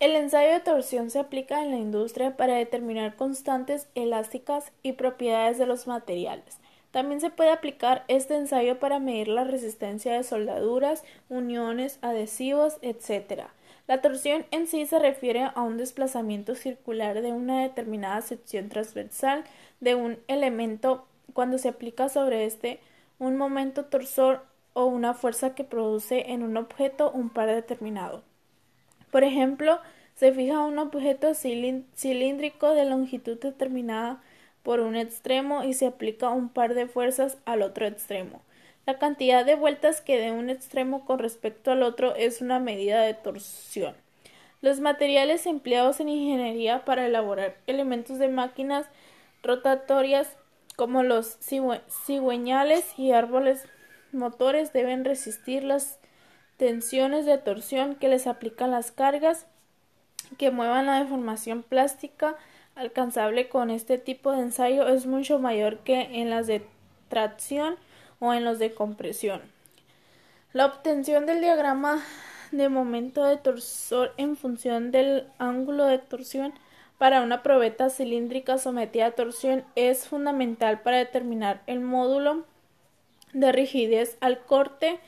El ensayo de torsión se aplica en la industria para determinar constantes elásticas y propiedades de los materiales. También se puede aplicar este ensayo para medir la resistencia de soldaduras, uniones, adhesivos, etc. La torsión en sí se refiere a un desplazamiento circular de una determinada sección transversal de un elemento cuando se aplica sobre este un momento torsor o una fuerza que produce en un objeto un par determinado. Por ejemplo, se fija un objeto cilíndrico de longitud determinada por un extremo y se aplica un par de fuerzas al otro extremo. La cantidad de vueltas que dé un extremo con respecto al otro es una medida de torsión. Los materiales empleados en ingeniería para elaborar elementos de máquinas rotatorias como los cigüeñales y árboles motores deben resistir las tensiones de torsión que les aplican las cargas que muevan la deformación plástica alcanzable con este tipo de ensayo es mucho mayor que en las de tracción o en los de compresión. La obtención del diagrama de momento de torsor en función del ángulo de torsión para una probeta cilíndrica sometida a torsión es fundamental para determinar el módulo de rigidez al corte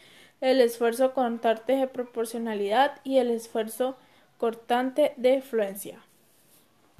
el esfuerzo cortante de proporcionalidad y el esfuerzo cortante de fluencia.